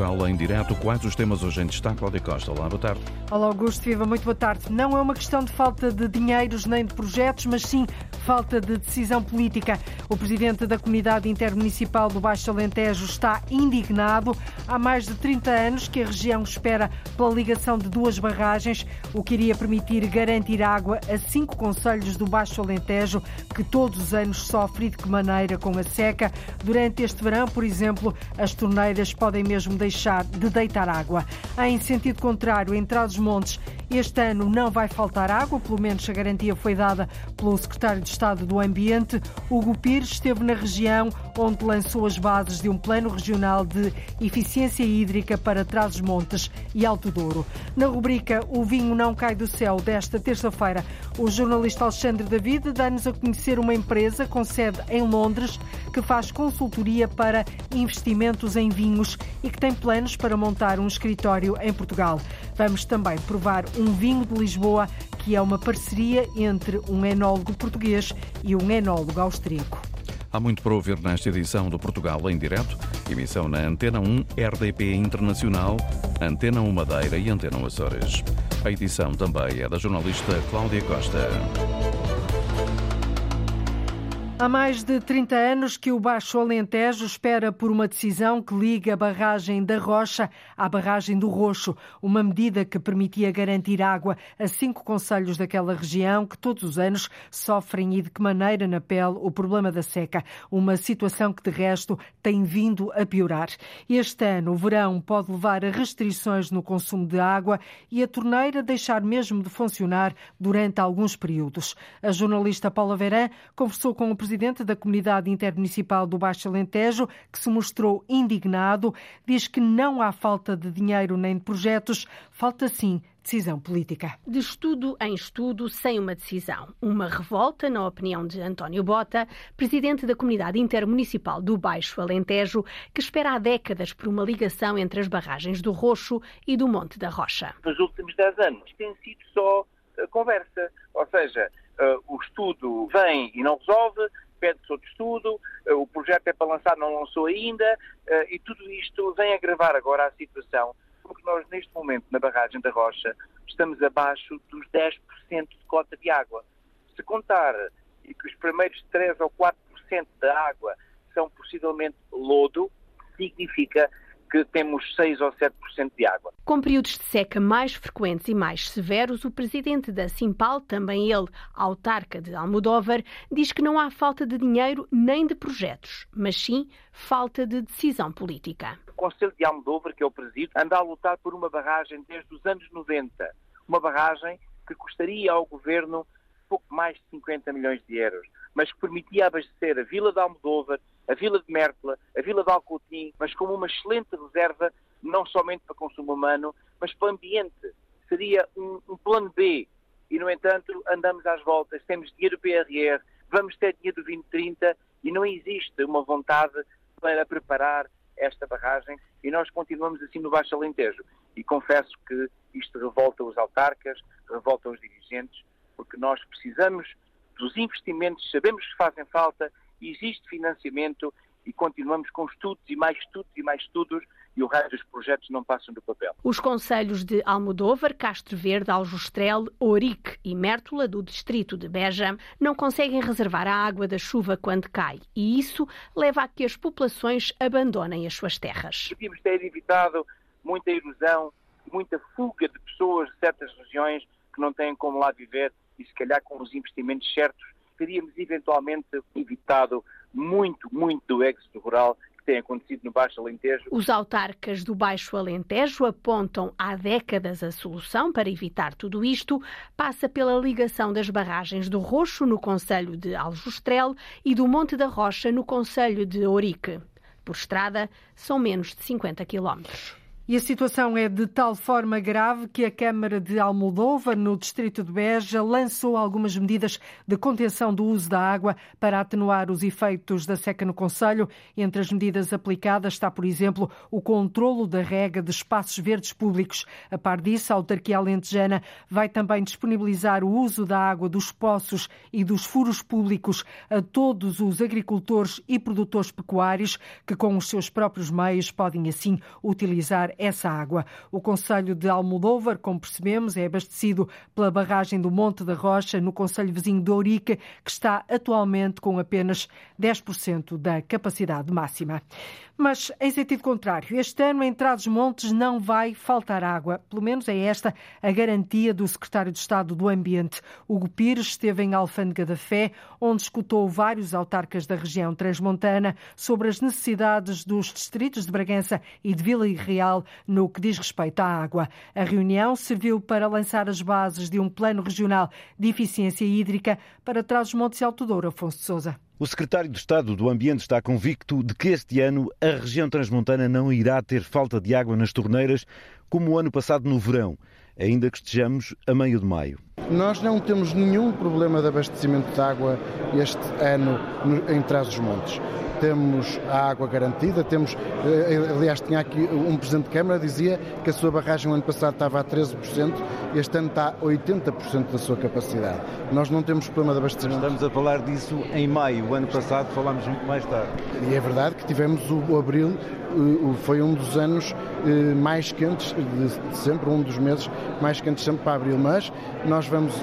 Portugal em direto. Quais os temas hoje em destaque? Cláudia Costa. Olá, boa tarde. Olá, Augusto. Viva, muito boa tarde. Não é uma questão de falta de dinheiros nem de projetos, mas sim falta de decisão política. O presidente da Comunidade Intermunicipal do Baixo Alentejo está indignado. Há mais de 30 anos que a região espera pela ligação de duas barragens, o que iria permitir garantir água a cinco conselhos do Baixo Alentejo, que todos os anos sofrem de que maneira com a seca. Durante este verão, por exemplo, as torneiras podem mesmo deixar de deitar água. Em sentido contrário, em Trás-os-Montes, este ano não vai faltar água, pelo menos a garantia foi dada pelo secretário de Estado do Ambiente. Hugo Pires esteve na região onde lançou as bases de um plano regional de eficiência hídrica para Trás-os-Montes e Alto Douro. Na rubrica O Vinho Não Cai do Céu desta terça-feira, o jornalista Alexandre David dá-nos a conhecer uma empresa com sede em Londres que faz consultoria para investimentos em vinhos e que tem planos para montar um escritório em Portugal. Vamos também provar um vinho de Lisboa que é uma parceria entre um enólogo português e um enólogo austríaco. Há muito para ouvir nesta edição do Portugal em Direto, emissão na Antena 1, RDP Internacional, Antena 1 Madeira e Antena 1 Açores. A edição também é da jornalista Cláudia Costa. Há mais de 30 anos que o Baixo Alentejo espera por uma decisão que liga a barragem da Rocha à barragem do Roxo, uma medida que permitia garantir água a cinco conselhos daquela região que todos os anos sofrem e de que maneira na pele o problema da seca, uma situação que de resto tem vindo a piorar. Este ano o verão pode levar a restrições no consumo de água e a torneira deixar mesmo de funcionar durante alguns períodos. A jornalista Paula Verã conversou com o presidente da Comunidade Intermunicipal do Baixo Alentejo, que se mostrou indignado, diz que não há falta de dinheiro nem de projetos, falta sim decisão política. De estudo em estudo, sem uma decisão. Uma revolta, na opinião de António Bota, presidente da Comunidade Intermunicipal do Baixo Alentejo, que espera há décadas por uma ligação entre as barragens do Roxo e do Monte da Rocha. Nos últimos 10 anos tem sido só uh, conversa, ou seja, uh, o estudo vem e não resolve, pede-se outro estudo, uh, o projeto é para lançar, não lançou ainda, e tudo isto vem agravar agora a situação porque nós, neste momento, na barragem da Rocha, estamos abaixo dos 10% de cota de água. Se contar e que os primeiros 3 ou 4% da água são possivelmente lodo, significa que temos 6 ou 7% de água. Com períodos de seca mais frequentes e mais severos, o presidente da Simpal, também ele autarca de Almodóvar, diz que não há falta de dinheiro nem de projetos, mas sim falta de decisão política. O Conselho de Almodóvar, que é o presido, anda a lutar por uma barragem desde os anos 90. Uma barragem que custaria ao governo pouco mais de 50 milhões de euros, mas que permitia abastecer a Vila de Almodóvar, a Vila de Mértola, a Vila de Alcotim, mas como uma excelente reserva, não somente para consumo humano, mas para o ambiente. Seria um, um plano B. E, no entanto, andamos às voltas, temos dinheiro do PRR, vamos ter dinheiro do 2030 e não existe uma vontade para preparar esta barragem e nós continuamos assim no Baixo Alentejo. E confesso que isto revolta os autarcas, revolta os dirigentes, porque nós precisamos dos investimentos, sabemos que fazem falta, existe financiamento e continuamos com estudos e mais estudos e mais estudos e o resto dos projetos não passam do papel. Os conselhos de Almodóvar, Castro Verde, Aljustrel, Ourique e Mértola, do distrito de Beja, não conseguem reservar a água da chuva quando cai e isso leva a que as populações abandonem as suas terras. Devíamos ter evitado muita erosão, muita fuga de pessoas de certas regiões que não têm como lá viver e se calhar com os investimentos certos teríamos eventualmente evitado muito, muito do êxito rural que tem acontecido no Baixo Alentejo. Os autarcas do Baixo Alentejo apontam há décadas a solução para evitar tudo isto. Passa pela ligação das barragens do Roxo, no Conselho de Aljustrel, e do Monte da Rocha, no Conselho de Ourique. Por estrada, são menos de 50 quilómetros. E a situação é de tal forma grave que a Câmara de Almodóvar, no distrito de Beja, lançou algumas medidas de contenção do uso da água para atenuar os efeitos da seca no Conselho. Entre as medidas aplicadas está, por exemplo, o controlo da rega de espaços verdes públicos. A par disso, a autarquia alentejana vai também disponibilizar o uso da água dos poços e dos furos públicos a todos os agricultores e produtores pecuários que, com os seus próprios meios, podem assim utilizar essa água. O Conselho de Almodóvar, como percebemos, é abastecido pela barragem do Monte da Rocha, no Conselho vizinho de Ourique, que está atualmente com apenas 10% da capacidade máxima. Mas, em sentido contrário, este ano em Trás-os-Montes não vai faltar água. Pelo menos é esta a garantia do secretário de Estado do Ambiente. Hugo Pires esteve em Alfândega da Fé, onde escutou vários autarcas da região transmontana sobre as necessidades dos distritos de Bragança e de Vila Real no que diz respeito à água. A reunião serviu para lançar as bases de um plano regional de eficiência hídrica para Trás-os-Montes e Alto Douro, Afonso de Sousa. O secretário de Estado do Ambiente está convicto de que este ano a região transmontana não irá ter falta de água nas torneiras como o ano passado no verão, ainda que estejamos a meio de maio. Nós não temos nenhum problema de abastecimento de água este ano em Trás-os-Montes temos a água garantida, temos, eh, aliás, tinha aqui um Presidente de Câmara dizia que a sua barragem no ano passado estava a 13%, este ano está a 80% da sua capacidade. Nós não temos problema de abastecimento. Estamos a falar disso em maio, o ano passado falámos muito mais tarde. E é verdade que tivemos o abril, eh, foi um dos anos eh, mais quentes de sempre, um dos meses mais quentes sempre para abril, mas nós vamos,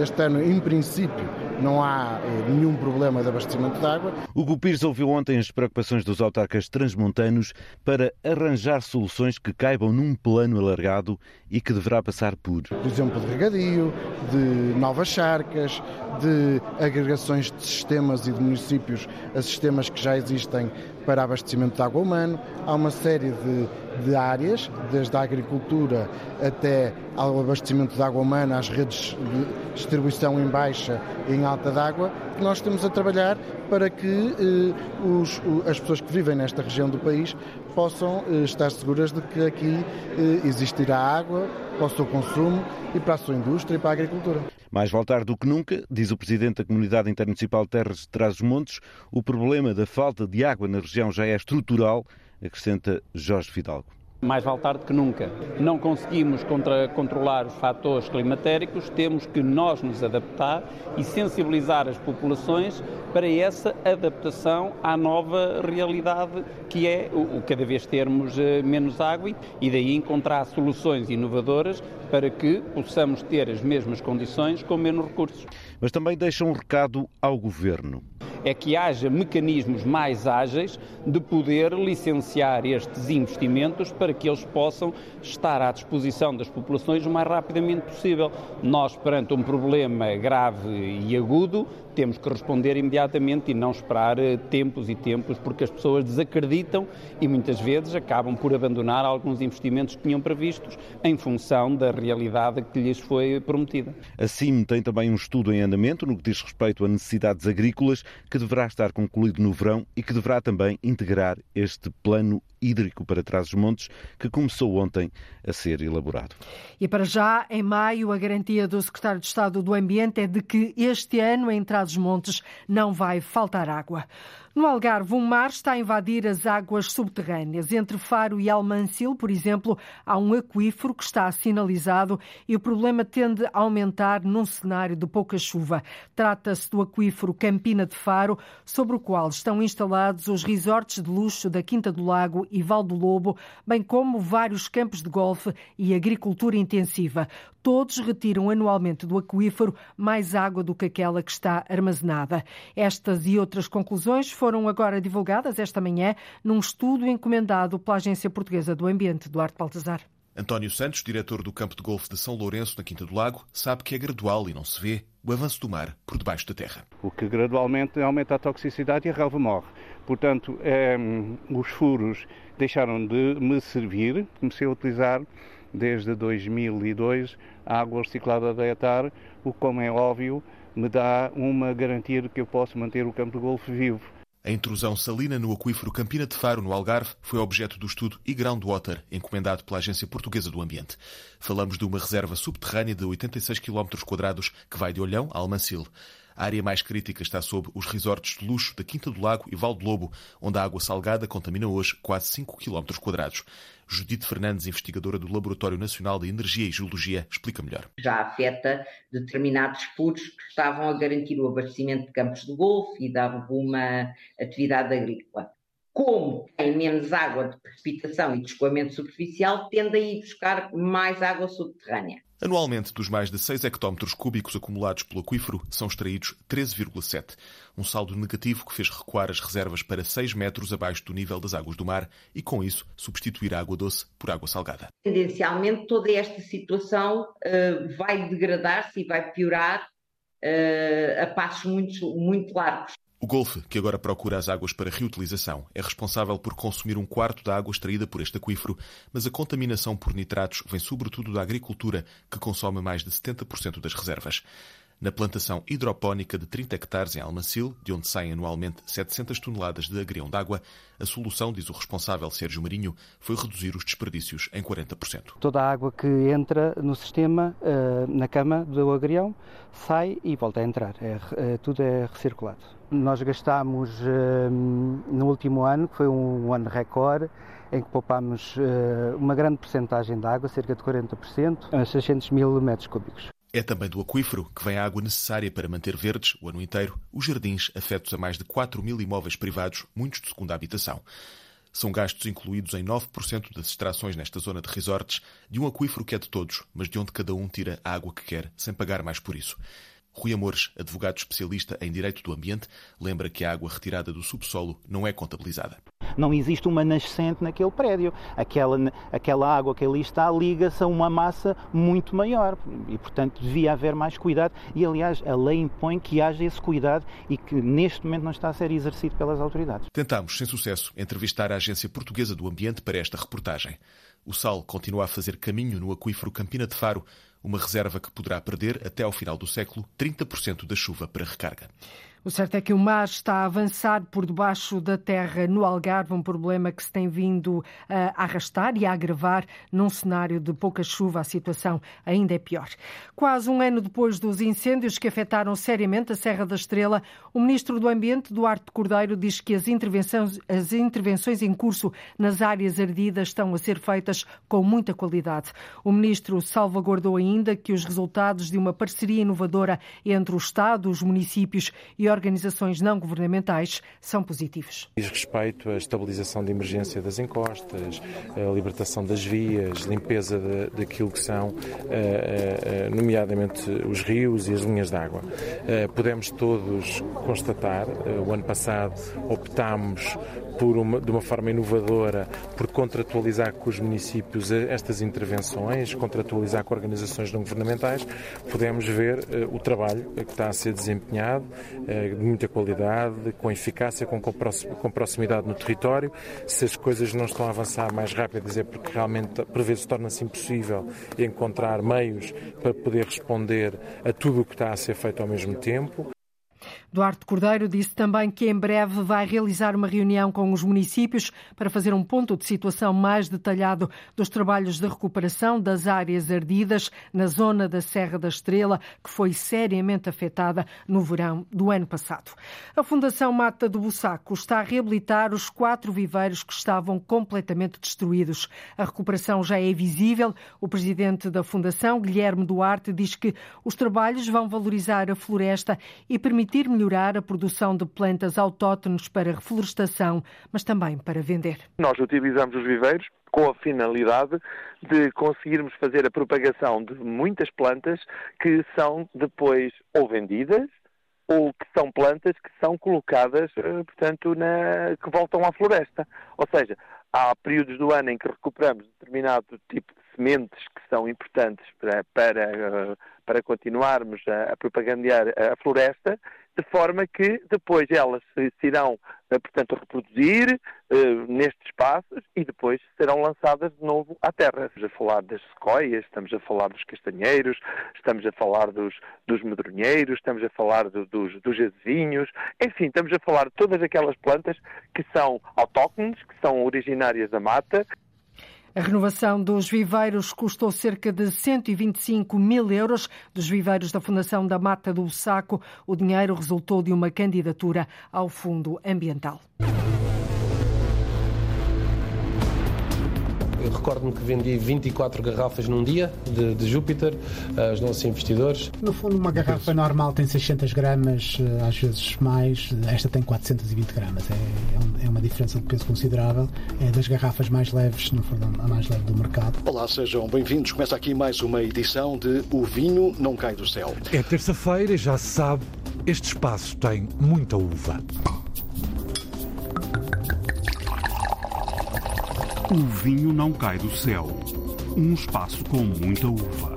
este ano, em princípio, não há nenhum problema de abastecimento de água. O Pires ouviu ontem as preocupações dos autarcas transmontanos para arranjar soluções que caibam num plano alargado e que deverá passar por. Por exemplo, de regadio, de novas charcas, de agregações de sistemas e de municípios a sistemas que já existem para abastecimento de água humano. Há uma série de, de áreas, desde a agricultura até ao abastecimento de água humana, às redes de distribuição em baixa e em alta d'água, que nós temos a trabalhar para que eh, os, as pessoas que vivem nesta região do país possam eh, estar seguras de que aqui eh, existirá água para o seu consumo e para a sua indústria e para a agricultura. Mais voltar do que nunca, diz o Presidente da Comunidade Intermunicipal Terras de Trás-os-Montes, o problema da falta de água na região já é estrutural, acrescenta Jorge Fidalgo. Mais vale tarde que nunca. Não conseguimos contra, controlar os fatores climatéricos, temos que nós nos adaptar e sensibilizar as populações para essa adaptação à nova realidade que é o, o cada vez termos uh, menos água e daí encontrar soluções inovadoras para que possamos ter as mesmas condições com menos recursos. Mas também deixa um recado ao Governo é que haja mecanismos mais ágeis de poder licenciar estes investimentos para que eles possam estar à disposição das populações o mais rapidamente possível. Nós, perante um problema grave e agudo, temos que responder imediatamente e não esperar eh, tempos e tempos, porque as pessoas desacreditam e muitas vezes acabam por abandonar alguns investimentos que tinham previstos em função da realidade que lhes foi prometida. Assim, tem também um estudo em andamento no que diz respeito a necessidades agrícolas, que deverá estar concluído no verão e que deverá também integrar este plano hídrico para Trás-os-Montes, que começou ontem a ser elaborado. E para já, em maio, a garantia do Secretário de Estado do Ambiente é de que este ano em Trás-os-Montes não vai faltar água. No Algarve, um mar está a invadir as águas subterrâneas. Entre Faro e Almancil, por exemplo, há um aquífero que está sinalizado e o problema tende a aumentar num cenário de pouca chuva. Trata-se do aquífero Campina de Faro, sobre o qual estão instalados os resorts de luxo da Quinta do Lago e Val do Lobo, bem como vários campos de golfe e agricultura intensiva. Todos retiram anualmente do aquífero mais água do que aquela que está armazenada. Estas e outras conclusões foram agora divulgadas esta manhã num estudo encomendado pela Agência Portuguesa do Ambiente, Duarte Baltazar. António Santos, diretor do campo de golfe de São Lourenço, na Quinta do Lago, sabe que é gradual e não se vê o avanço do mar por debaixo da terra. O que gradualmente aumenta a toxicidade e a relva morre. Portanto, é, os furos deixaram de me servir, comecei a utilizar desde 2002 a água reciclada da ETAR, o que, como é óbvio, me dá uma garantia de que eu posso manter o campo de golfe vivo. A intrusão salina no aquífero Campina de Faro, no Algarve, foi objeto do estudo e-Groundwater, encomendado pela Agência Portuguesa do Ambiente. Falamos de uma reserva subterrânea de 86 km que vai de Olhão a Almancil. A área mais crítica está sob os resorts de luxo da Quinta do Lago e Val de Lobo, onde a água salgada contamina hoje quase 5 km quadrados. Judite Fernandes, investigadora do Laboratório Nacional de Energia e Geologia, explica melhor. Já afeta determinados furos que estavam a garantir o abastecimento de campos de golfe e de alguma atividade agrícola como tem menos água de precipitação e de escoamento superficial, tende a ir buscar mais água subterrânea. Anualmente, dos mais de 6 hectómetros cúbicos acumulados pelo aquífero, são extraídos 13,7. Um saldo negativo que fez recuar as reservas para 6 metros abaixo do nível das águas do mar e, com isso, substituir a água doce por água salgada. Tendencialmente, toda esta situação uh, vai degradar-se e vai piorar uh, a passos muito, muito largos. O Golfe, que agora procura as águas para reutilização, é responsável por consumir um quarto da água extraída por este aquífero, mas a contaminação por nitratos vem sobretudo da agricultura, que consome mais de 70% das reservas. Na plantação hidropónica de 30 hectares em Almacil, de onde saem anualmente 700 toneladas de agrião d'água, a solução, diz o responsável Sérgio Marinho, foi reduzir os desperdícios em 40%. Toda a água que entra no sistema, eh, na cama do agrião, sai e volta a entrar. É, é, tudo é recirculado. Nós gastámos eh, no último ano, que foi um ano recorde, em que poupámos eh, uma grande porcentagem de água, cerca de 40%, a 600 mil metros cúbicos. É também do aquífero que vem a água necessária para manter verdes, o ano inteiro, os jardins afetos a mais de 4 mil imóveis privados, muitos de segunda habitação. São gastos incluídos em 9% das extrações nesta zona de resorts, de um aquífero que é de todos, mas de onde cada um tira a água que quer, sem pagar mais por isso. Rui Amores, advogado especialista em direito do ambiente, lembra que a água retirada do subsolo não é contabilizada não existe uma nascente naquele prédio. Aquela, aquela água que ali está liga-se a uma massa muito maior e, portanto, devia haver mais cuidado. E, aliás, a lei impõe que haja esse cuidado e que neste momento não está a ser exercido pelas autoridades. Tentámos, sem sucesso, entrevistar a Agência Portuguesa do Ambiente para esta reportagem. O sal continua a fazer caminho no aquífero Campina de Faro, uma reserva que poderá perder, até ao final do século, 30% da chuva para recarga. O certo é que o mar está a avançar por debaixo da terra no Algarve, um problema que se tem vindo a arrastar e a agravar num cenário de pouca chuva. A situação ainda é pior. Quase um ano depois dos incêndios que afetaram seriamente a Serra da Estrela, o ministro do Ambiente, Duarte Cordeiro, diz que as intervenções, as intervenções em curso nas áreas ardidas estão a ser feitas com muita qualidade. O ministro salvaguardou ainda que os resultados de uma parceria inovadora entre o Estado, os municípios e organizações não governamentais são positivos. Diz respeito à estabilização de emergência das encostas, a libertação das vias, limpeza daquilo que são, eh, eh, nomeadamente, os rios e as linhas d'água. Eh, podemos todos constatar, o ano passado optámos por uma, de uma forma inovadora por contratualizar com os municípios estas intervenções, contratualizar com organizações não governamentais, podemos ver uh, o trabalho que está a ser desempenhado, uh, de muita qualidade, com eficácia, com, com proximidade no território. Se as coisas não estão a avançar mais rápidas é porque realmente por vezes torna-se impossível encontrar meios para poder responder a tudo o que está a ser feito ao mesmo tempo. Duarte Cordeiro disse também que em breve vai realizar uma reunião com os municípios para fazer um ponto de situação mais detalhado dos trabalhos de recuperação das áreas ardidas na zona da Serra da Estrela, que foi seriamente afetada no verão do ano passado. A Fundação Mata do Bussaco está a reabilitar os quatro viveiros que estavam completamente destruídos. A recuperação já é visível. O presidente da Fundação, Guilherme Duarte, diz que os trabalhos vão valorizar a floresta e permitir melhorar a produção de plantas autóctones para reflorestação, mas também para vender. Nós utilizamos os viveiros com a finalidade de conseguirmos fazer a propagação de muitas plantas que são depois ou vendidas ou que são plantas que são colocadas, eh, portanto, na, que voltam à floresta. Ou seja, há períodos do ano em que recuperamos determinado tipo de sementes que são importantes para, para, eh, para continuarmos a, a propagandear a floresta de forma que depois elas se, se irão, eh, portanto, reproduzir uh, nestes espaços e depois serão lançadas de novo à terra. Estamos a falar das sequoias, estamos a falar dos castanheiros, estamos a falar dos, dos medronheiros, estamos a falar do, dos, dos azevinhos, enfim, estamos a falar de todas aquelas plantas que são autóctones, que são originárias da mata, a renovação dos viveiros custou cerca de 125 mil euros. Dos viveiros da Fundação da Mata do Saco, o dinheiro resultou de uma candidatura ao Fundo Ambiental. Eu recordo-me que vendi 24 garrafas num dia de, de Júpiter aos nossos investidores. No fundo, uma garrafa normal tem 600 gramas, eh, às vezes mais. Esta tem 420 gramas. É, é, é uma diferença de peso considerável. É das garrafas mais leves, no fundo, a mais leve do mercado. Olá, sejam bem-vindos. Começa aqui mais uma edição de O Vinho Não Cai do Céu. É terça-feira e já se sabe, este espaço tem muita uva. O vinho não cai do céu. Um espaço com muita uva.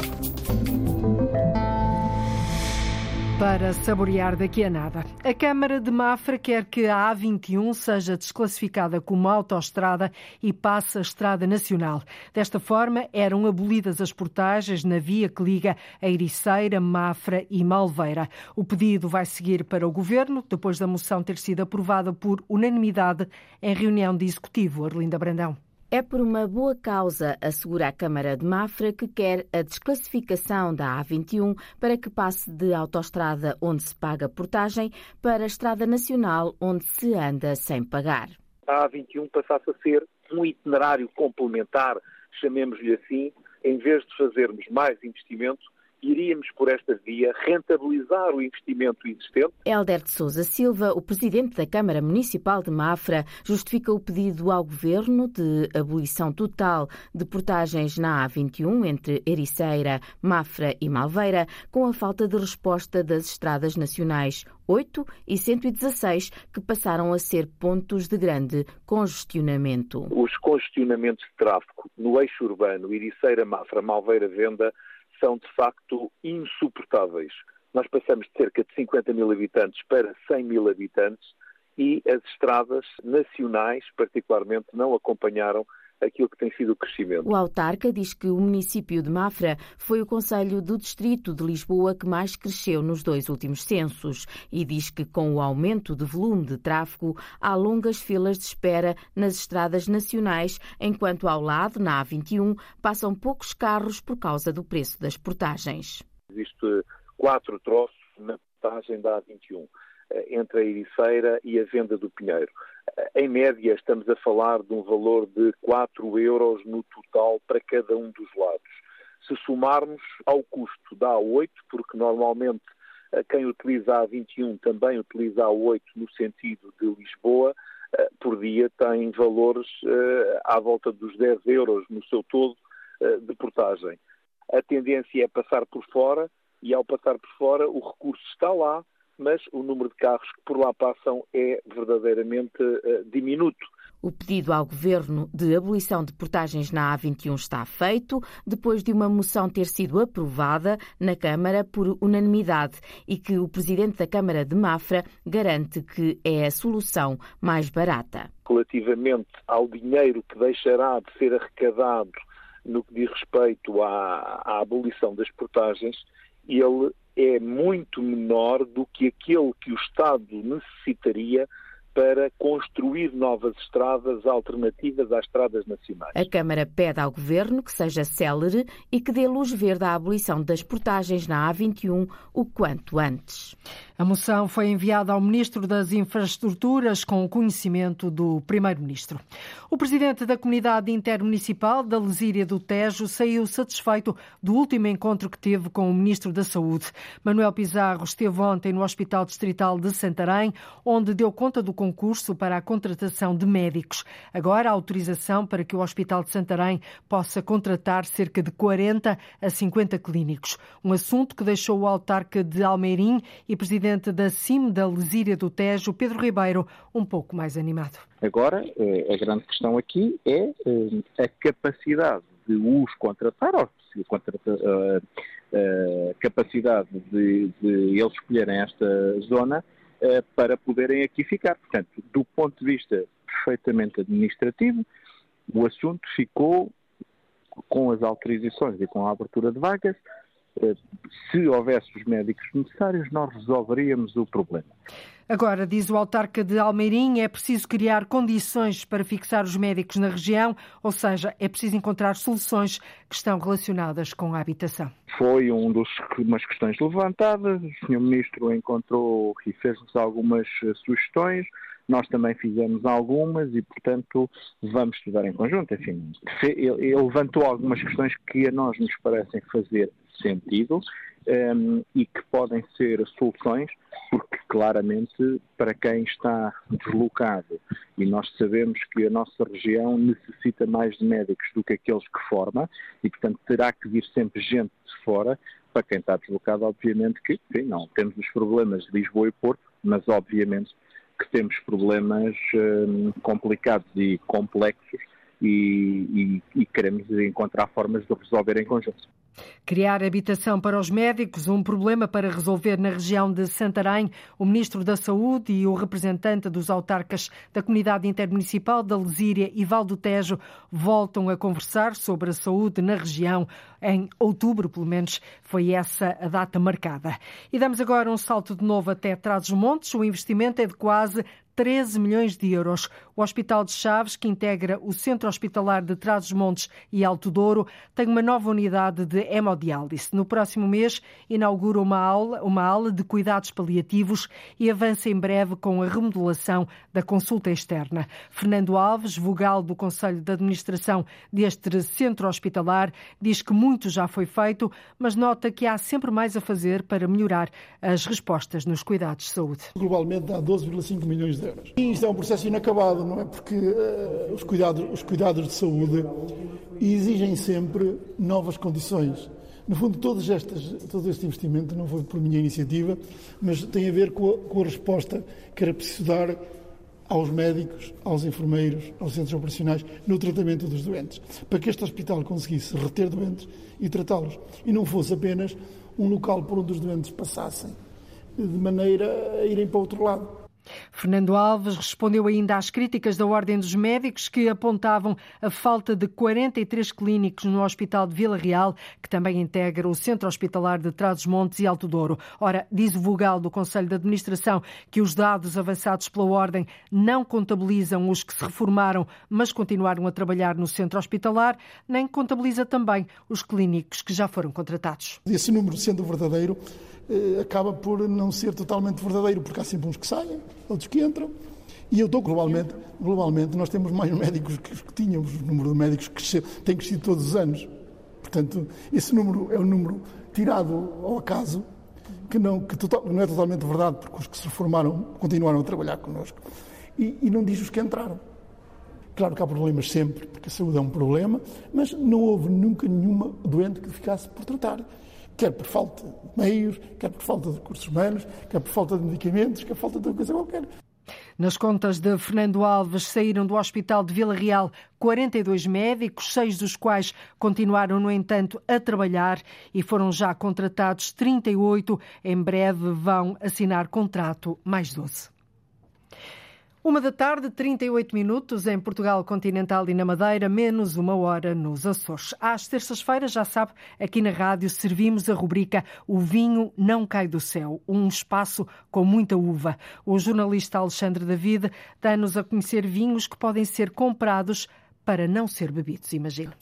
Para saborear daqui a nada. A Câmara de Mafra quer que a A21 seja desclassificada como autoestrada e passe a estrada nacional. Desta forma, eram abolidas as portagens na via que liga a Ericeira, Mafra e Malveira. O pedido vai seguir para o Governo, depois da moção ter sido aprovada por unanimidade em reunião de Executivo. Arlinda Brandão. É por uma boa causa, assegura a Câmara de Mafra, que quer a desclassificação da A21 para que passe de autoestrada onde se paga portagem para estrada nacional onde se anda sem pagar. A A21 passasse a ser um itinerário complementar, chamemos-lhe assim, em vez de fazermos mais investimento, iríamos por esta via rentabilizar o investimento existente. Helder de Souza Silva, o presidente da Câmara Municipal de Mafra, justifica o pedido ao governo de abolição total de portagens na A21 entre Ericeira, Mafra e Malveira, com a falta de resposta das estradas nacionais 8 e 116, que passaram a ser pontos de grande congestionamento. Os congestionamentos de tráfego no eixo urbano, Ericeira, Mafra, Malveira, Venda, são de facto insuportáveis. Nós passamos de cerca de 50 mil habitantes para 100 mil habitantes e as estradas nacionais, particularmente, não acompanharam aquilo que tem sido o crescimento. O autarca diz que o município de Mafra foi o conselho do distrito de Lisboa que mais cresceu nos dois últimos censos e diz que com o aumento de volume de tráfego há longas filas de espera nas estradas nacionais, enquanto ao lado, na A21, passam poucos carros por causa do preço das portagens. Existem quatro troços na portagem da A21 eh, entre a Ericeira e a venda do Pinheiro. Em média, estamos a falar de um valor de 4 euros no total para cada um dos lados. Se somarmos ao custo da A8, porque normalmente eh, quem utiliza a A21 também utiliza a A8 no sentido de Lisboa, eh, por dia tem valores eh, à volta dos 10 euros no seu todo de portagem. A tendência é passar por fora e, ao passar por fora, o recurso está lá, mas o número de carros que por lá passam é verdadeiramente uh, diminuto. O pedido ao Governo de abolição de portagens na A21 está feito, depois de uma moção ter sido aprovada na Câmara por unanimidade e que o Presidente da Câmara de Mafra garante que é a solução mais barata. Relativamente ao dinheiro que deixará de ser arrecadado no que diz respeito à, à abolição das portagens, ele é muito menor do que aquele que o Estado necessitaria para construir novas estradas alternativas às estradas nacionais. A Câmara pede ao Governo que seja célere e que dê luz verde à abolição das portagens na A21 o quanto antes. A moção foi enviada ao Ministro das Infraestruturas com o conhecimento do Primeiro-Ministro. O Presidente da Comunidade Intermunicipal da Lesíria do Tejo saiu satisfeito do último encontro que teve com o Ministro da Saúde. Manuel Pizarro esteve ontem no Hospital Distrital de Santarém, onde deu conta do concurso para a contratação de médicos. Agora, a autorização para que o Hospital de Santarém possa contratar cerca de 40 a 50 clínicos. Um assunto que deixou o autarca de Almeirim e Presidente presidente da CIM da Lesíria do Tejo, Pedro Ribeiro, um pouco mais animado. Agora, eh, a grande questão aqui é eh, a capacidade de os contratar, ou se uh, uh, capacidade de, de, eles escolherem esta zona para poderem aqui ficar. Portanto, do ponto de vista perfeitamente administrativo, o assunto ficou com as autorizações e com a abertura de vagas. Se houvesse os médicos necessários, nós resolveríamos o problema. Agora, diz o autarca de Almeirim, é preciso criar condições para fixar os médicos na região, ou seja, é preciso encontrar soluções que estão relacionadas com a habitação. Foi um dos, umas questões levantadas, o Sr. Ministro encontrou e fez-nos algumas eh, sugestões, nós também fizemos algumas e, portanto, vamos estudar em conjunto. Enfim, ele levantou algumas questões que a nós nos parecem fazer sentido um, ehm, e que podem ser soluções, porque claramente para quem está deslocado e nós sabemos que a nossa região necessita mais de médicos do que aqueles que forma e, portanto, terá que vir sempre gente de fora. Para quem está deslocado, obviamente que, não, temos os problemas de Lisboa e Porto, mas obviamente que temos problemas um, complicados e complexos e, e, e queremos encontrar formas de resolver em conjunto. Criar habitação para os médicos, um problema para resolver na região de Santarém. O Ministro da Saúde e o representante dos autarcas da Comunidade Intermunicipal da Lesíria e Val do Tejo voltam a conversar sobre a saúde na região. Em outubro, pelo menos, foi essa a data marcada. E damos agora um salto de novo até Trás-os-Montes. O investimento é de quase 13 milhões de euros. O Hospital de Chaves, que integra o Centro Hospitalar de Trás-os-Montes e Alto Douro, tem uma nova unidade de hemodiálise. No próximo mês, inaugura uma aula, uma aula de cuidados paliativos e avança em breve com a remodelação da consulta externa. Fernando Alves, vogal do Conselho de Administração deste centro hospitalar, diz que muito já foi feito, mas nota que há sempre mais a fazer para melhorar as respostas nos cuidados de saúde. Globalmente dá 12,5 milhões de euros. E isto é um processo inacabado, não é? Porque uh, os, cuidados, os cuidados de saúde exigem sempre novas condições. No fundo, todos estas, todo este investimento não foi por minha iniciativa, mas tem a ver com a, com a resposta que era preciso dar aos médicos, aos enfermeiros, aos centros operacionais no tratamento dos doentes, para que este hospital conseguisse reter doentes e tratá-los e não fosse apenas um local por onde os doentes passassem de maneira a irem para outro lado. Fernando Alves respondeu ainda às críticas da Ordem dos Médicos que apontavam a falta de 43 clínicos no Hospital de Vila Real, que também integra o Centro Hospitalar de Trás-os-Montes e Alto Douro. Ora, diz o vogal do Conselho de Administração que os dados avançados pela Ordem não contabilizam os que se reformaram, mas continuaram a trabalhar no Centro Hospitalar, nem contabiliza também os clínicos que já foram contratados. Esse número sendo verdadeiro, acaba por não ser totalmente verdadeiro, porque há sempre uns que saem, outros que entram. E eu estou globalmente, globalmente nós temos mais médicos que, que tínhamos, o número de médicos que tem crescido todos os anos. Portanto, esse número é um número tirado ao acaso, que não, que total, não é totalmente verdade, porque os que se reformaram continuaram a trabalhar connosco. E, e não diz os que entraram. Claro que há problemas sempre, porque a saúde é um problema, mas não houve nunca nenhuma doente que ficasse por tratar quer por falta de meios, quer por falta de recursos humanos, quer por falta de medicamentos, quer por falta de outra coisa qualquer. Nas contas de Fernando Alves, saíram do Hospital de Vila Real 42 médicos, seis dos quais continuaram, no entanto, a trabalhar e foram já contratados 38. Em breve vão assinar contrato mais 12. Uma da tarde, 38 minutos em Portugal continental e na Madeira, menos uma hora nos Açores. Às terças-feiras, já sabe, aqui na rádio servimos a rubrica O Vinho Não Cai do Céu, um espaço com muita uva. O jornalista Alexandre David dá-nos a conhecer vinhos que podem ser comprados para não ser bebidos, imagina.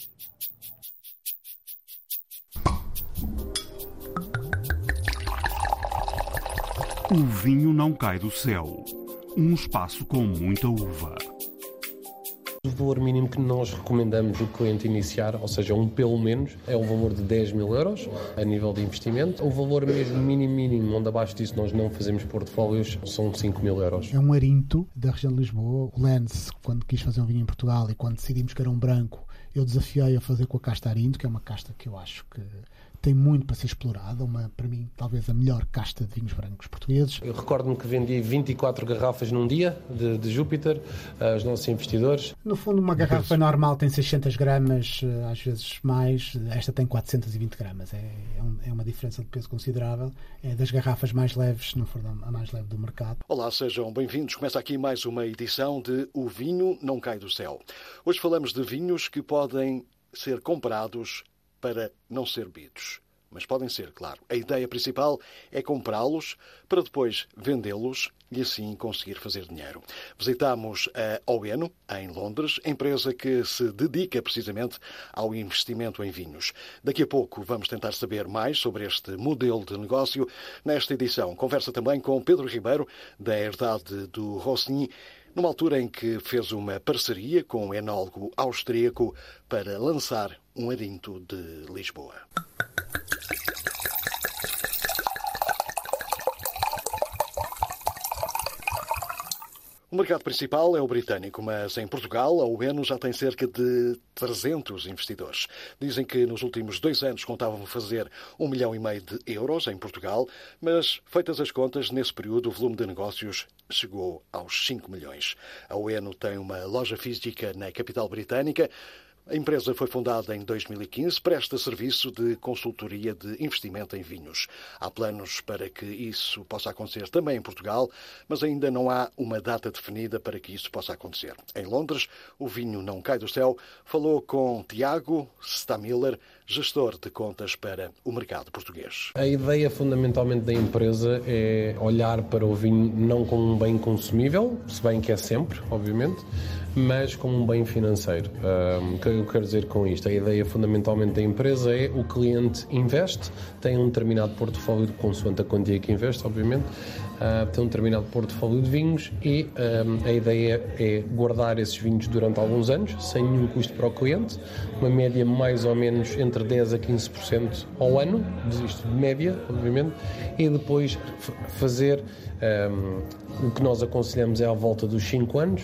O vinho não cai do céu um espaço com muita uva. O valor mínimo que nós recomendamos o cliente iniciar, ou seja, um pelo menos, é um valor de 10 mil euros a nível de investimento. O valor mesmo mínimo mínimo, onde abaixo disso nós não fazemos portfólios, são 5 mil euros. É um arinto da região de Lisboa. O Lens, quando quis fazer um vinho em Portugal e quando decidimos que era um branco, eu desafiei a fazer com a casta arinto, que é uma casta que eu acho que tem muito para ser explorada, uma, para mim, talvez a melhor casta de vinhos brancos portugueses. Eu recordo-me que vendi 24 garrafas num dia de, de Júpiter aos nossos investidores. No fundo, uma garrafa normal tem 600 gramas, eh, às vezes mais, esta tem 420 gramas. É, é, um, é uma diferença de peso considerável. É das garrafas mais leves, se não for a mais leve do mercado. Olá, sejam bem-vindos. Começa aqui mais uma edição de O Vinho Não Cai do Céu. Hoje falamos de vinhos que podem ser comprados para não ser bebidos. Mas podem ser, claro. A ideia principal é comprá-los para depois vendê-los e assim conseguir fazer dinheiro. Visitamos a Oeno, em Londres, empresa que se dedica precisamente ao investimento em vinhos. Daqui a pouco vamos tentar saber mais sobre este modelo de negócio. Nesta edição, conversa também com Pedro Ribeiro, da herdade do Rosny, numa altura em que fez uma parceria com um enólogo austríaco para lançar um arinto de Lisboa. O mercado principal é o britânico, mas em Portugal a UENO já tem cerca de 300 investidores. Dizem que nos últimos dois anos contavam fazer um milhão e meio de euros em Portugal, mas feitas as contas, nesse período o volume de negócios chegou aos 5 milhões. A UENO tem uma loja física na capital britânica. A empresa foi fundada em 2015, presta serviço de consultoria de investimento em vinhos. Há planos para que isso possa acontecer também em Portugal, mas ainda não há uma data definida para que isso possa acontecer. Em Londres, o vinho não cai do céu. Falou com Tiago Stamiller, gestor de contas para o mercado português. A ideia fundamentalmente da empresa é olhar para o vinho não como um bem consumível, se bem que é sempre, obviamente, mas como um bem financeiro. Um, o que eu quero dizer com isto? A ideia fundamentalmente da empresa é o cliente investe, tem um determinado portfólio consoante a quantia que investe, obviamente, uh, tem um determinado portfólio de vinhos e um, a ideia é guardar esses vinhos durante alguns anos, sem nenhum custo para o cliente, uma média mais ou menos entre 10% a 15% ao ano, isto de média, obviamente, e depois fazer um, o que nós aconselhamos é à volta dos 5 anos,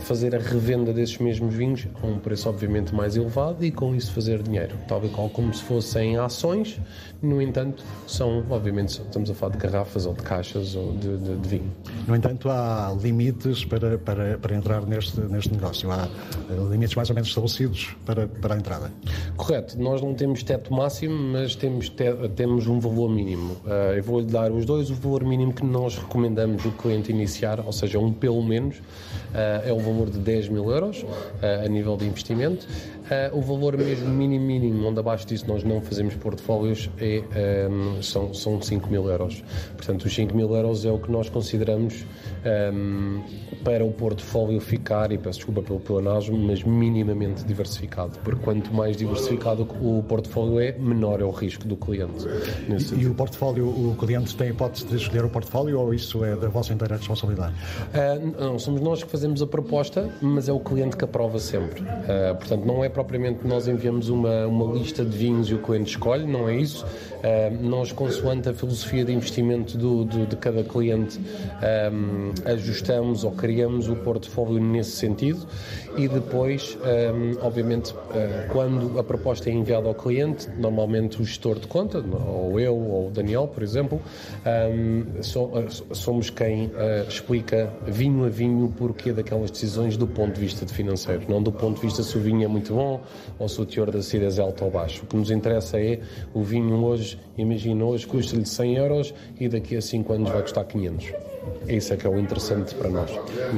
fazer a revenda desses mesmos vinhos a um preço obviamente mais elevado e com isso fazer dinheiro, tal e qual como se fossem ações, no entanto são, obviamente, estamos a falar de garrafas ou de caixas ou de, de, de vinho. No entanto, há limites para, para, para entrar neste, neste negócio, há eh, limites mais ou menos estabelecidos para, para a entrada. Correto, nós não temos teto máximo, mas temos, te, temos um valor mínimo. Uh, eu vou-lhe dar os dois, o valor mínimo que nós recomendamos o cliente iniciar, ou seja, um pelo menos, uh, é o valor de 10 mil euros uh, a nível de investimento. Uh, o valor mesmo mínimo, mínimo, onde abaixo disso nós não fazemos portfólios, é, um, são, são 5 mil euros. Portanto, os 5 mil euros é o que nós consideramos um, para o portfólio ficar, e peço desculpa pelo pleonasmo, mas minimamente diversificado, porque quanto mais diversificado o portfólio é, menor é o risco do cliente. E, e, o portfólio, o cliente tem a hipótese de escolher o portfólio ou isso é da vossa inteira responsabilidade? Uh, não, somos nós que fazemos a proposta, mas é o cliente que aprova sempre. Uh, portanto, não é propriamente nós enviamos uma, uma lista de vinhos e o cliente escolhe, não é isso. Uh, nós, consoante a filosofia de investimento do, do de cada cliente, um, ajustamos ou criamos o portfólio nesse sentido e depois, um, obviamente, quando a proposta é enviada ao cliente, normalmente o gestor de conta, ou eu ou o Daniel, por exemplo, um, so, somos quem explica vinho a vinho o porquê daquelas decisões do ponto de vista de financeiro, não do ponto de vista se o vinho é muito bom ou se o teor da acidez é alto ou baixo. O que nos interessa é o vinho hoje, imagina hoje, custa-lhe 100 euros e daqui a 5 anos vai custar 500. Isso é que é o interessante para nós.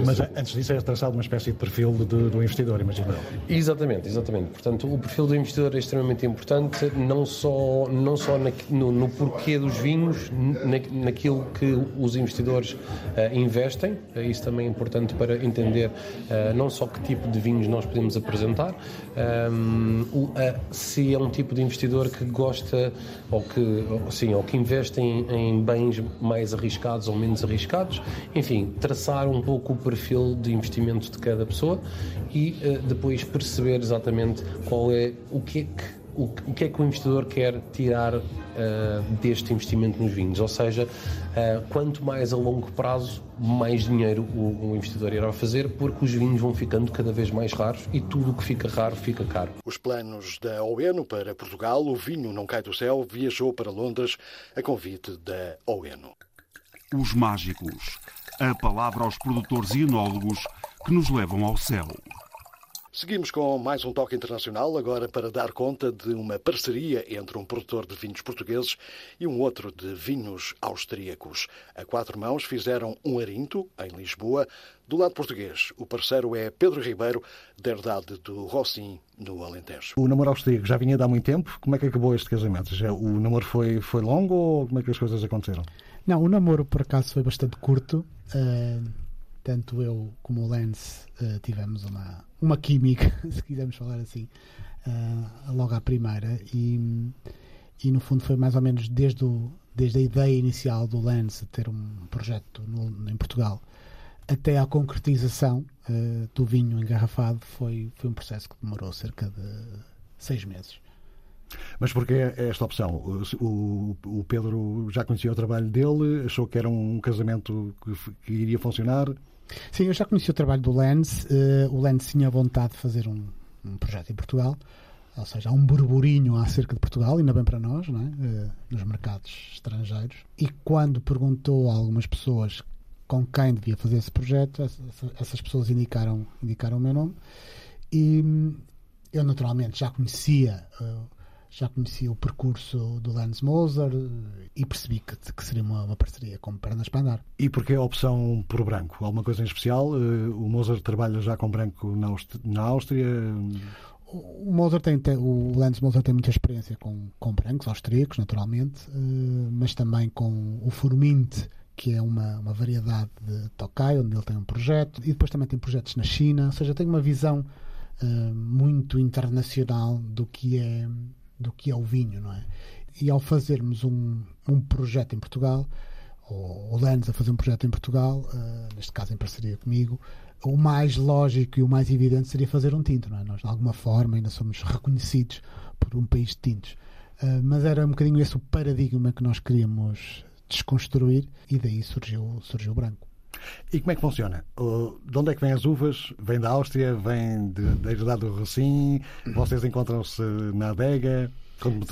Mas antes disso é traçado uma espécie de perfil de, do investidor, imagino. Exatamente, exatamente. Portanto, o perfil do investidor é extremamente importante, não só, não só na, no, no, porquê dos vinhos, na, naquilo que os investidores uh, investem. Uh, isso também é importante para entender uh, não só que tipo de vinhos nós podemos apresentar, um, se é um tipo de investidor que gosta ou que, sim, ou que investe em, em bens mais arriscados ou menos arriscados enfim, traçar um pouco o perfil de investimento de cada pessoa e uh, depois perceber exatamente qual é o que é que o que é que o investidor quer tirar uh, deste investimento nos vinhos. Ou seja, uh, quanto mais a longo prazo, mais dinheiro o, o, investidor irá fazer, porque os vinhos vão ficando cada vez mais raros e tudo o que fica raro fica caro. Os planos da OENO para Portugal, o vinho não cai do céu, viajou para Londres a convite da OENO. Os mágicos. A palavra aos produtores e enólogos que nos levam ao céu. Seguimos com mais um toque internacional, agora para dar conta de uma parceria entre um produtor de vinhos portugueses e um outro de vinhos austríacos. A quatro mãos fizeram um arinto em Lisboa. Do lado português, o parceiro é Pedro Ribeiro, da herdade do Rossim, no Alentejo. O namoro austríaco já vinha de há muito tempo. Como é que acabou este casamento? Já, o namoro foi, foi longo ou como é que as coisas aconteceram? Não, o namoro por acaso foi bastante curto. Uh, tanto eu como o Lance uh, tivemos uma uma química, se quisermos falar assim, uh, logo à primeira. E, e no fundo foi mais ou menos desde, o, desde a ideia inicial do Lance ter um projeto no, em Portugal até à concretização uh, do vinho engarrafado foi, foi um processo que demorou cerca de seis meses. Mas porquê esta opção? O, Pedro já conhecia o trabalho dele, achou que era um casamento que, iria funcionar? Sim, eu já conheci o trabalho do Lens. Uh, o Lens tinha vontade de fazer um, projeto em Portugal, ou seja, há um burburinho acerca de Portugal, ainda bem para nós, não é? Uh, nos mercados estrangeiros. E quando perguntou a algumas pessoas com quem devia fazer esse projeto, essas pessoas indicaram, indicaram o meu nome. E hum, eu, naturalmente, já conhecia. Uh, já conhecia o percurso do Lance Moser eh, e percebi que, que seria uma, uma, parceria com pernas para andar. E porquê a opção por branco? Alguma coisa em especial? Eh, o Moser trabalha já com branco na, na Áustria? O Moser tem, o Lance Moser tem muita experiência com, com brancos austríacos, naturalmente, eh, mas também com o Forminte, que é uma, uma variedade de Tokai, onde ele tem um projeto, e depois também tem projetos na China, ou seja, tem uma visão uh, muito internacional do que é do que é o vinho, não é? E ao fazermos um, um projeto em Portugal, ou o Lens a fazer um projeto em Portugal, uh, neste caso em parceria comigo, o mais lógico e o mais evidente seria fazer um tinto, não é? Nós, de alguma forma, ainda somos reconhecidos por um país de tintos. Uh, mas era um bocadinho esse o paradigma que nós queríamos desconstruir e daí surgiu, surgiu o branco. E como é que funciona? De onde é que vêm as uvas? Vêm da Áustria? Vêm da herdade do Rocim? Vocês encontram-se na adega?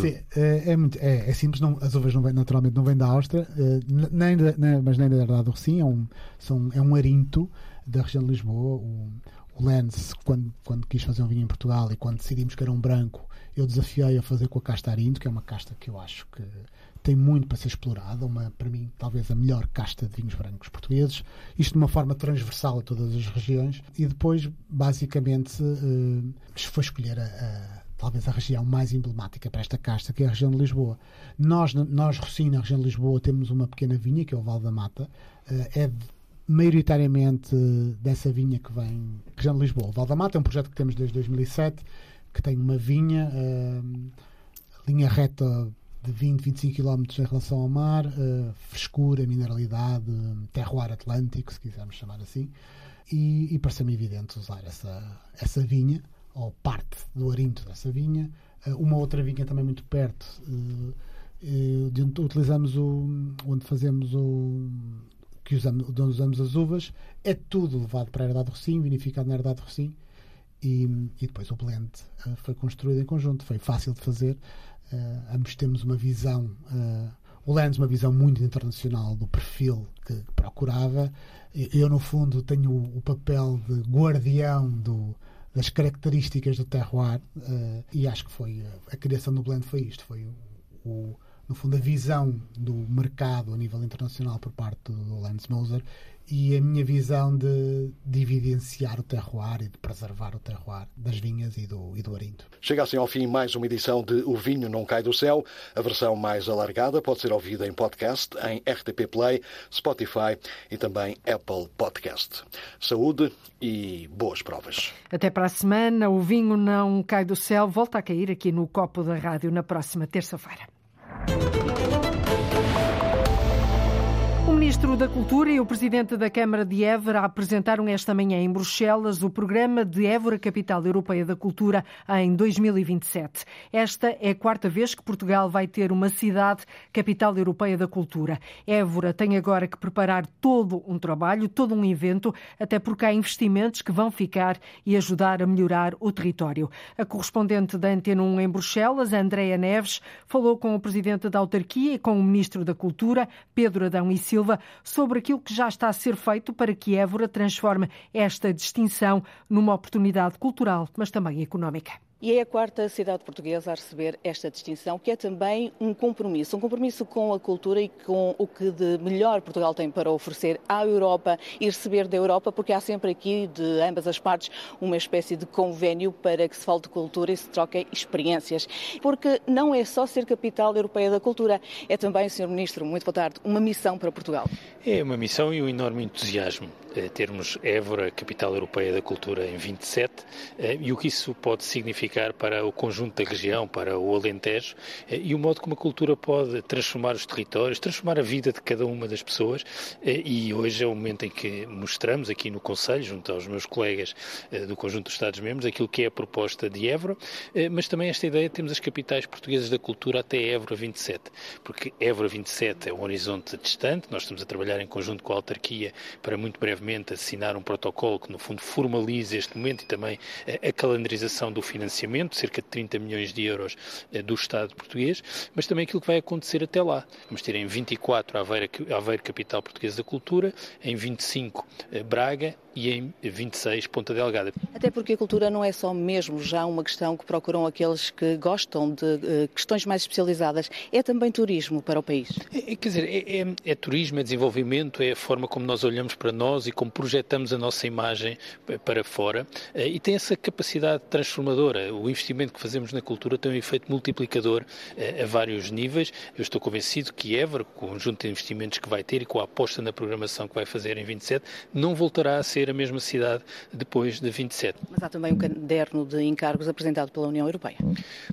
Sim, é, é, muito, é, é, simples, não, as uvas não vêm, naturalmente não vêm da Áustria, eh, nem, nem, mas nem da herdade do Rocim, é um, são, é um arinto da região de Lisboa. O, o Lens, quando, quando quis fazer um vinho em Portugal e quando decidimos que era um branco, eu desafiei a fazer com a casta arinto, que é uma casta que eu acho que tem muito para ser explorada, uma, para mim, talvez a melhor casta de vinhos brancos portugueses, isto de uma forma transversal a todas as regiões, e depois, basicamente, uh, foi escolher a, a, talvez a região mais emblemática para esta casta, que é a região de Lisboa. Nós, nós Rocinho, na região de Lisboa, temos uma pequena vinha, que é o Val da Mata, uh, é maioritariamente dessa vinha que vem região de Lisboa. O Val da Mata é um projeto que temos desde 2007, que tem uma vinha, uh, linha reta de 20, 25 km em relação ao mar, uh, frescura, mineralidade, terroir atlântico, se quisermos chamar assim, e, e parece-me evidente usar essa, essa vinha, ou parte do arinto dessa vinha. Uh, uma outra vinha também muito perto, de onde utilizamos o. onde fazemos o. que usamos, onde usamos as uvas, é tudo levado para a herdade de Rocim, vinificado na herdade de Rocim, e, e depois o blend foi construído em conjunto, foi fácil de fazer Uh, ambos temos uma visão, uh, o Lens uma visão muito internacional do perfil que, procurava. Eu, no fundo, tenho o, o papel de guardião do, das características do terroir uh, e acho que foi a criação do blend foi isto, foi o, o, no fundo a visão do mercado a nível internacional por parte do Lance Moser e a minha visão de, de evidenciar o terroir e de preservar o terroir das vinhas e do, e do arinto. Chega assim ao fim mais uma edição de O Vinho Não Cai do Céu. A versão mais alargada pode ser ouvida em podcast, em RTP Play, Spotify e também Apple Podcast. Saúde e boas provas. Até para a semana. O Vinho Não Cai do Céu volta a cair aqui no Copo da Rádio na próxima terça-feira. Thank you. Ministro da Cultura e o Presidente da Câmara de Évora apresentaram esta manhã em Bruxelas o programa de Évora Capital Europeia da Cultura em 2027. Esta é a quarta vez que Portugal vai ter uma cidade capital europeia da cultura. Évora tem agora que preparar todo um trabalho, todo um evento, até porque há investimentos que vão ficar e ajudar a melhorar o território. A correspondente da Antena 1 em Bruxelas, Andréa Neves, falou com o Presidente da Autarquia e com o Ministro da Cultura, Pedro Adão e Silva, Silva sobre aquilo que já está a ser feito para que Évora transforme esta distinção numa oportunidade cultural, mas também económica. E é a quarta cidade portuguesa a receber esta distinção, que é também um compromisso, um compromisso com a cultura e com o que de melhor Portugal tem para oferecer à Europa e receber da Europa, porque há sempre aqui, de ambas as partes, uma espécie de convênio para que se fale de cultura e se troquem experiências. Porque não é só ser capital europeia da cultura, é também, Sr. Ministro, muito boa tarde, uma missão para Portugal. É uma missão e um enorme entusiasmo eh, termos Évora, capital europeia da cultura, em 27, eh, e o que isso pode significar para o conjunto da região, para o Alentejo, eh, e o modo como a cultura pode transformar os territórios, transformar a vida de cada uma das pessoas. Eh, e hoje é o momento em que mostramos aqui no Conselho, junto aos meus colegas eh, do conjunto dos Estados-membros, aquilo que é a proposta de Évora, mas também esta ideia de termos as capitais portuguesas da cultura até Évora 27, porque Évora 27 é um horizonte distante, nós estamos a trabalhar em conjunto com a autarquia para muito brevemente assinar um protocolo que no fundo formalize este momento e também a calendarização do financiamento financiamento, cerca de 30 milhões de euros eh, do Estado português, mas também aquilo que vai acontecer até lá. Vamos ter em 24 Aveiro, Capital Portuguesa da Cultura, em 25 eh, Braga e em 26 Ponta Delgada. Até porque a cultura não é só mesmo já uma questão que procuram aqueles que gostam de uh, questões mais especializadas, é também turismo para o país. É, é, quer dizer, é, é, é, turismo, é desenvolvimento, é a forma como nós olhamos para nós e como projetamos a nossa imagem para fora uh, e tem essa capacidade transformadora. O investimento que fazemos na cultura tem um efeito multiplicador a vários níveis. Eu estou convencido que Évora, com o conjunto de investimentos que vai ter e com a aposta na programação que vai fazer em 27, não voltará a ser a mesma cidade depois de 27. Mas há também um caderno de encargos apresentado pela União Europeia.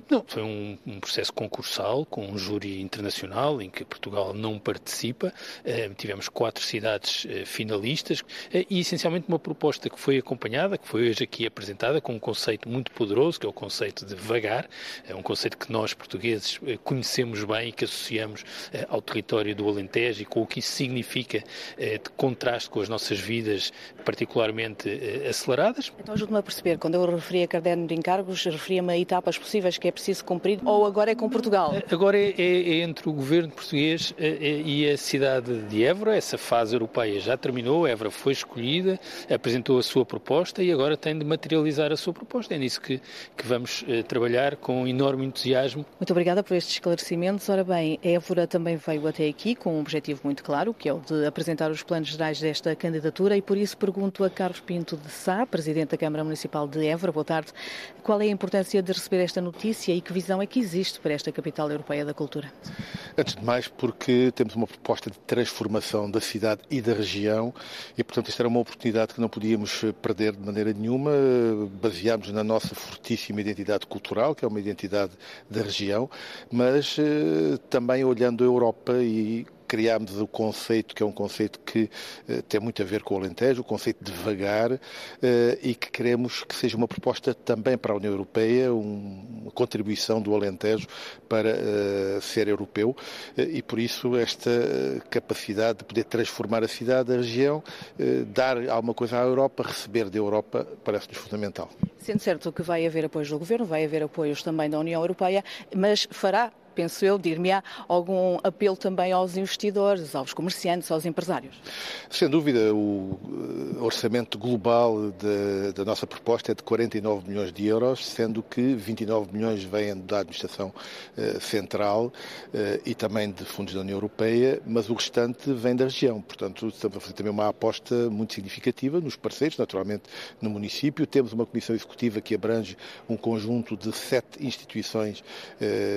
Não, foi um, um processo concursal com um júri internacional em que Portugal não participa. Uh, tivemos quatro cidades uh, finalistas uh, e essencialmente uma proposta que foi acompanhada, que foi hoje aqui apresentada com um conceito muito poderoso, que é o conceito de vagar. É um conceito que nós portugueses conhecemos bem e que associamos ao território do Alentejo e com o que isso significa de contraste com as nossas vidas, particularmente particularmente eh, aceleradas. Então ajude-me a perceber, quando eu referi a caderno de encargos, referia-me a etapas possíveis que é preciso cumprir ou agora é com Portugal? Eh, agora é, é, é entre o governo português eh, e a cidade de Évora, essa fase europeia já terminou, Évora foi escolhida, apresentou a sua proposta e agora tem de materializar a sua proposta. É nisso que, que vamos trabalhar com enorme entusiasmo. Muito obrigada por estes esclarecimentos. Ora bem, Évora também veio até aqui com um objetivo muito claro, que é o de apresentar os planos gerais desta candidatura e por isso pergunto pergunto a Carlos Pinto de Sá, Presidente da Câmara Municipal de Évora. Boa tarde. Qual é a importância de receber esta notícia e que visão é que existe para esta capital europeia da cultura? Antes de mais, porque temos uma proposta de transformação da cidade e da região e, portanto, esta era uma oportunidade que não podíamos perder de maneira nenhuma. Baseámos na nossa fortíssima identidade cultural, que é uma identidade da região, mas eh, também olhando a Europa e criámos o conceito, que é um conceito que uh, tem muito a ver com o Alentejo, o conceito de vagar, uh, e que queremos que seja uma proposta também para a União Europeia, um, uma contribuição do Alentejo para uh, ser europeu, e por isso esta capacidade de poder transformar a cidade, a região, dar alguma coisa à Europa, receber da Europa, parece-nos fundamental. Sendo certo que vai haver apoios do Governo, vai haver apoios também da União Europeia, mas fará penso eu, dir-me-á, algum apelo também aos investidores, aos comerciantes, aos empresários? Sem dúvida, o eh, orçamento global de, da nossa proposta é de 49 milhões de euros, sendo que 29 milhões vêm da administração eh, central eh, e também de fundos da União Europeia, mas o restante vem da região. Portanto, estamos a fazer também uma aposta muito significativa nos parceiros, naturalmente no município. Temos uma comissão executiva que abrange um conjunto de sete instituições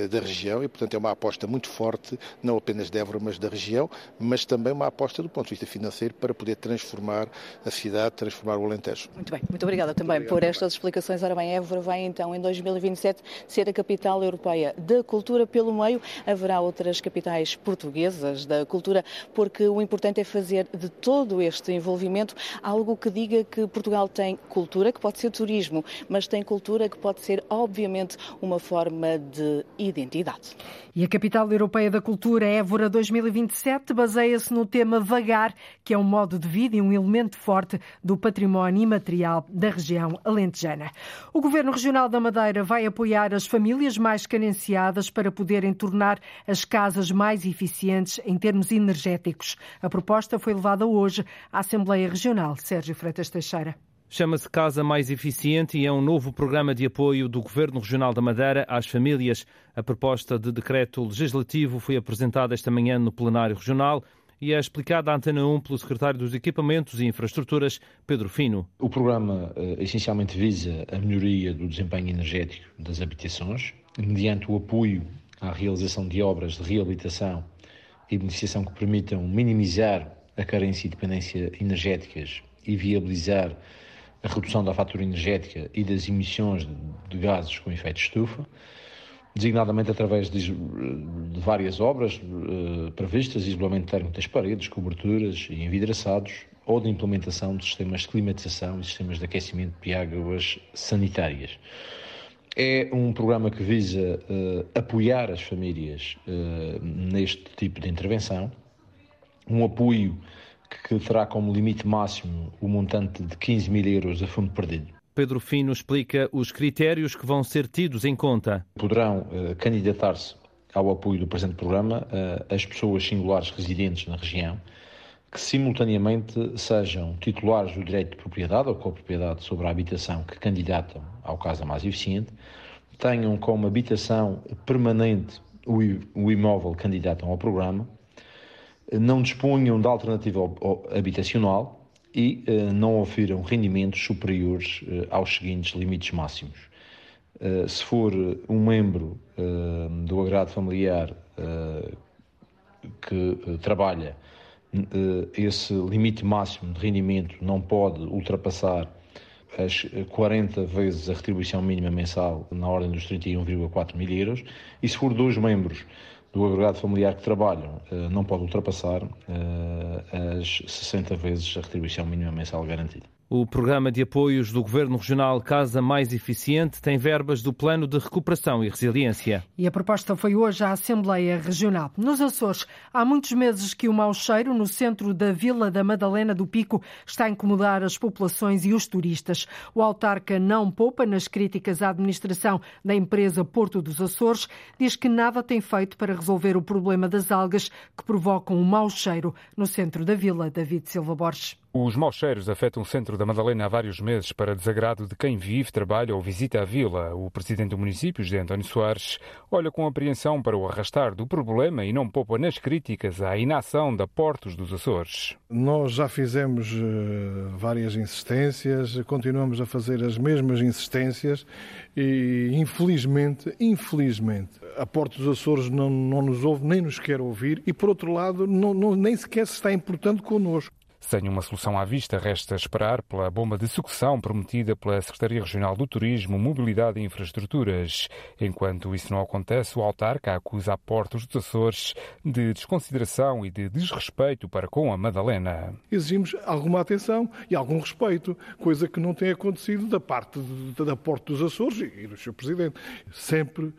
da região portanto é uma aposta muito forte, não apenas de Évora, mas da região, mas também uma aposta do ponto de vista financeiro para poder transformar a cidade, transformar o Alentejo. Muito bem, muito obrigada também obrigado. por estas explicações. Ora bem, Évora vai então em 2027 ser a capital europeia da cultura. Pelo meio haverá outras capitais portuguesas da cultura, porque o importante é fazer de todo este envolvimento algo que diga que Portugal tem cultura, que pode ser turismo, mas tem cultura que pode ser, obviamente, uma forma de identidade. E a capital europeia da cultura, Évora 2027, baseia-se no tema vagar, que é um modo de vida e um elemento forte do património imaterial da região alentejana. O Governo Regional da Madeira vai apoiar as famílias mais carenciadas para poderem tornar as casas mais eficientes em termos energéticos. A proposta foi levada hoje à Assembleia Regional. Sérgio Freitas Teixeira. Chama-se Casa Mais Eficiente e é um novo programa de apoio do Governo Regional da Madeira às famílias. A proposta de decreto legislativo foi apresentada esta manhã no plenário regional e é explicada à Antena 1 pelo secretário dos Equipamentos e Infraestruturas, Pedro Fino. O programa uh, essencialmente visa a melhoria do desempenho energético das habitações, mediante o apoio à realização de obras de reabilitação e beneficiação que permitam minimizar a carência e dependência energéticas e viabilizar a redução da fatura energética e das emissões de gases com efeito de estufa, designadamente através de, de várias obras uh, previstas, isolamento térmico das paredes, coberturas e envidraçados, ou de implementação de sistemas de climatização e sistemas de aquecimento de águas sanitárias. É um programa que visa uh, apoiar as famílias uh, neste tipo de intervenção, um apoio que terá como limite máximo o montante de 15 mil euros a fundo perdido. Pedro Fino explica os critérios que vão ser tidos em conta. Poderão uh, candidatar-se ao apoio do presente programa uh, as pessoas singulares residentes na região que simultaneamente sejam titulares do direito de propriedade ou copropriedade sobre a habitação que candidatam ao caso mais eficiente, tenham como habitação permanente o imóvel que candidatam ao programa não dispunham de alternativa habitacional e uh, não oferam rendimentos superiores uh, aos seguintes limites máximos. Uh, se for um membro do agrado familiar que trabalha, esse limite máximo de rendimento não pode ultrapassar as 40 vezes a retribuição mínima mensal na ordem dos 31,4 mil euros e se for dois membros do agregado familiar que trabalham eh, não pode ultrapassar eh, as 60 vezes a retribuição mínima mensal garantida. O programa de apoios do Governo Regional Casa Mais Eficiente tem verbas do Plano de Recuperação e Resiliência. E a proposta foi hoje à Assembleia Regional. Nos Açores, há muitos meses que o mau cheiro no centro da Vila da Madalena do Pico está a incomodar as populações e os turistas. O autarca não poupa nas críticas à administração da empresa Porto dos Açores. Diz que nada tem feito para resolver o problema das algas que provocam o mau cheiro no centro da vila. David Silva Borges. Os maus cheiros afetam o centro da Madalena há vários meses para desagrado de quem vive, trabalha ou visita a vila. O presidente do município, José António Soares, olha com apreensão para o arrastar do problema e não poupa nas críticas à inação da Portos dos Açores. Nós já fizemos uh, várias insistências, continuamos a fazer as mesmas insistências e, infelizmente, infelizmente, a Portos dos Açores não, não nos ouve nem nos quer ouvir e, por outro lado, não, não, nem sequer se está importando connosco. Sem uma solução à vista, resta esperar pela bomba de sucessão prometida pela Secretaria Regional do Turismo, Mobilidade e Infraestruturas. Enquanto isso não acontece, o autarca acusa a Portos dos Açores de desconsideração e de desrespeito para com a Madalena. Exigimos alguma atenção e algum respeito, coisa que não tem acontecido da parte da Porto dos Açores e do seu presidente. Sempre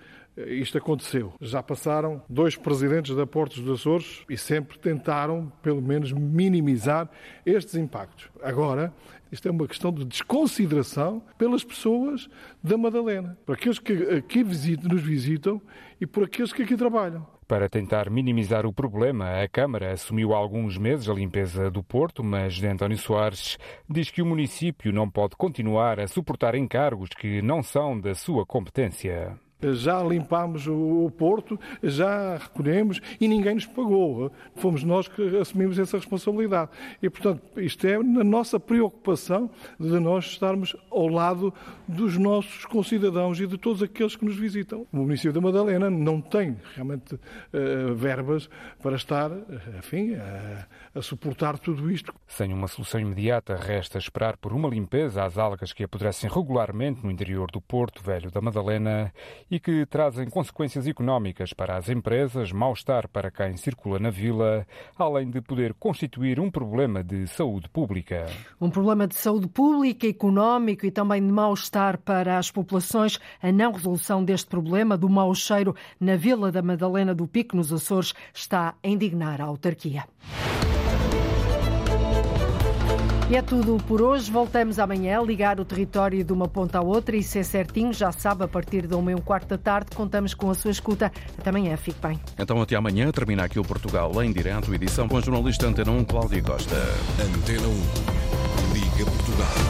isto aconteceu. Já passaram dois presidentes da Portos dos Açores e sempre tentaram, pelo menos, minimizar estes impactos. Agora, isto é uma questão de desconsideração pelas pessoas da Madalena, por aqueles que aqui visitam, nos visitam e por aqueles que aqui trabalham. Para tentar minimizar o problema, a Câmara assumiu há alguns meses a limpeza do Porto, mas de António Soares diz que o município não pode continuar a suportar encargos que não são da sua competência. Já limpámos o porto, já recolhemos e ninguém nos pagou. Fomos nós que assumimos essa responsabilidade. E, portanto, isto é na nossa preocupação de nós estarmos ao lado dos nossos concidadãos e de todos aqueles que nos visitam. O município da Madalena não tem realmente uh, verbas para estar, enfim, a, a suportar tudo isto. Sem uma solução imediata, resta esperar por uma limpeza às algas que apodrecem regularmente no interior do Porto Velho da Madalena e que trazem consequências económicas para as empresas, mal-estar para quem circula na vila, além de poder constituir um problema de saúde pública. Um problema de saúde pública, económico e também de mal-estar para as populações. A não resolução deste problema do mau cheiro na Vila da Madalena do Pico, nos Açores, está a indignar a autarquia. E é tudo por hoje. Voltamos amanhã a ligar o território de uma ponta à outra e ser certinho, já sabe, a partir de uma e um quarto da tarde, contamos com a sua escuta. Até amanhã, fique bem. Então até amanhã, termina aqui o Portugal em direto, edição com o jornalista Antena 1, Cláudia Costa. Antena 1.